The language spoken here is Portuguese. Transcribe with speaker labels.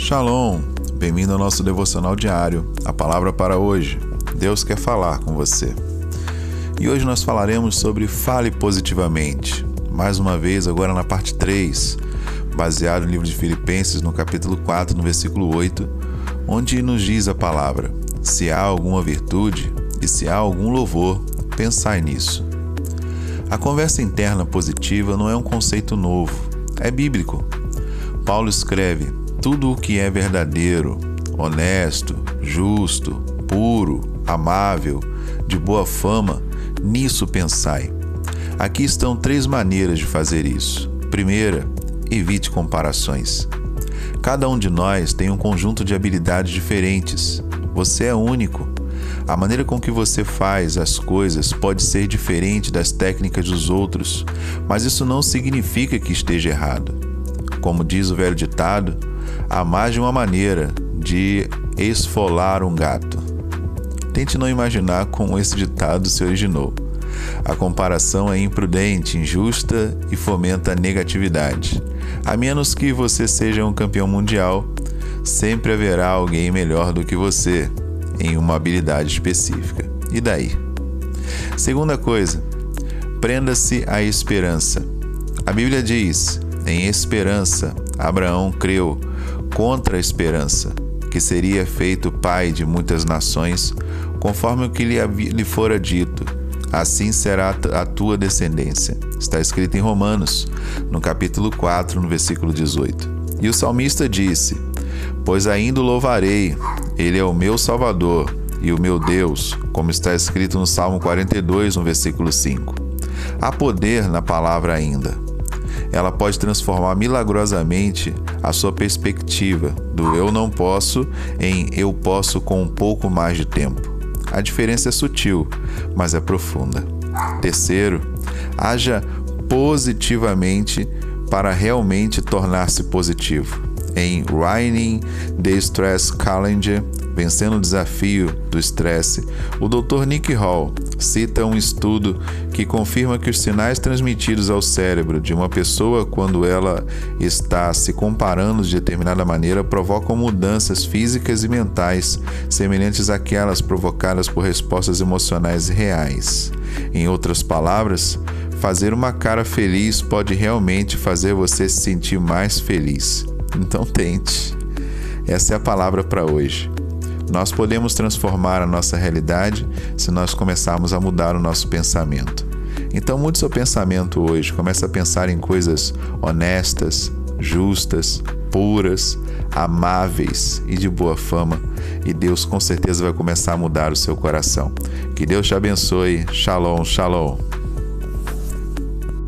Speaker 1: Shalom, bem-vindo ao nosso devocional diário. A palavra para hoje. Deus quer falar com você. E hoje nós falaremos sobre fale positivamente. Mais uma vez, agora na parte 3, baseado no livro de Filipenses, no capítulo 4, no versículo 8, onde nos diz a palavra: Se há alguma virtude e se há algum louvor, pensai nisso. A conversa interna positiva não é um conceito novo, é bíblico. Paulo escreve: tudo o que é verdadeiro, honesto, justo, puro, amável, de boa fama, nisso pensai. Aqui estão três maneiras de fazer isso. Primeira, evite comparações. Cada um de nós tem um conjunto de habilidades diferentes. Você é único. A maneira com que você faz as coisas pode ser diferente das técnicas dos outros, mas isso não significa que esteja errado. Como diz o velho ditado, há mais de uma maneira de esfolar um gato. Tente não imaginar como esse ditado se originou. A comparação é imprudente, injusta e fomenta a negatividade. A menos que você seja um campeão mundial, sempre haverá alguém melhor do que você em uma habilidade específica. E daí? Segunda coisa, prenda-se à esperança. A Bíblia diz: em esperança, Abraão creu contra a esperança, que seria feito pai de muitas nações, conforme o que lhe, fora dito. Assim será a tua descendência. Está escrito em Romanos, no capítulo 4, no versículo 18. E o salmista disse: Pois ainda o louvarei, ele é o meu Salvador e o meu Deus, como está escrito no Salmo 42, no versículo 5. Há poder na palavra ainda ela pode transformar milagrosamente a sua perspectiva do eu não posso em eu posso com um pouco mais de tempo. A diferença é sutil, mas é profunda. Terceiro, haja positivamente para realmente tornar-se positivo. Em Writing the Stress Challenge, Vencendo o Desafio do Estresse, o Dr. Nick Hall cita um estudo que confirma que os sinais transmitidos ao cérebro de uma pessoa quando ela está se comparando de determinada maneira provocam mudanças físicas e mentais semelhantes àquelas provocadas por respostas emocionais reais. Em outras palavras, fazer uma cara feliz pode realmente fazer você se sentir mais feliz. Então tente. Essa é a palavra para hoje. Nós podemos transformar a nossa realidade se nós começarmos a mudar o nosso pensamento. Então mude seu pensamento hoje, comece a pensar em coisas honestas, justas, puras, amáveis e de boa fama, e Deus com certeza vai começar a mudar o seu coração. Que Deus te abençoe. Shalom, shalom.